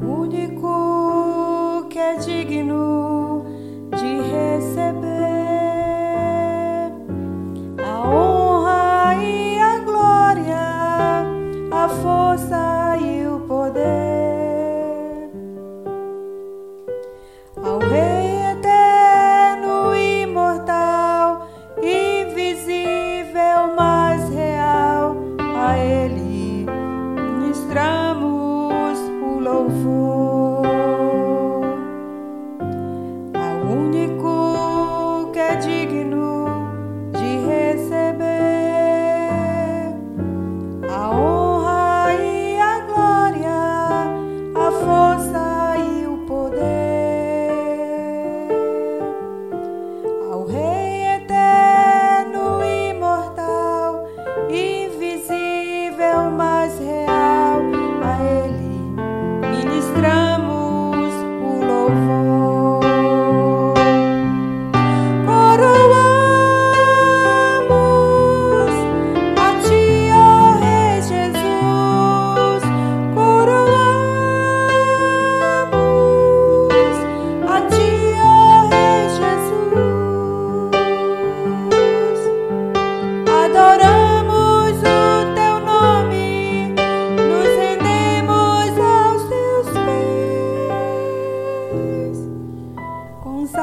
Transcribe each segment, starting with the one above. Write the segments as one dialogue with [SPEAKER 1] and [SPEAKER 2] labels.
[SPEAKER 1] O único que é digno de receber a honra e a glória, a força e o poder. Ao soulful.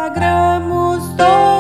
[SPEAKER 1] Consagramos todos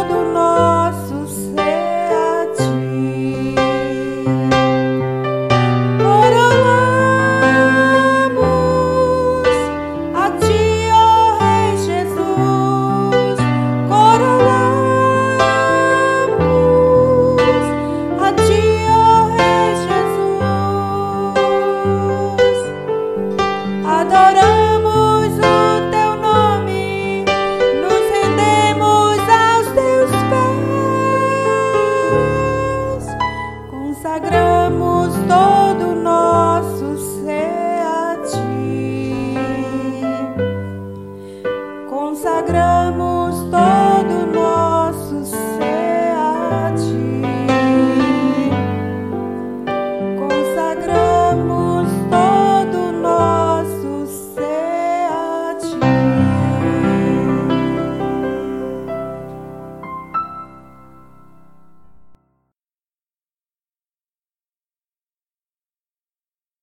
[SPEAKER 1] consagramos todos.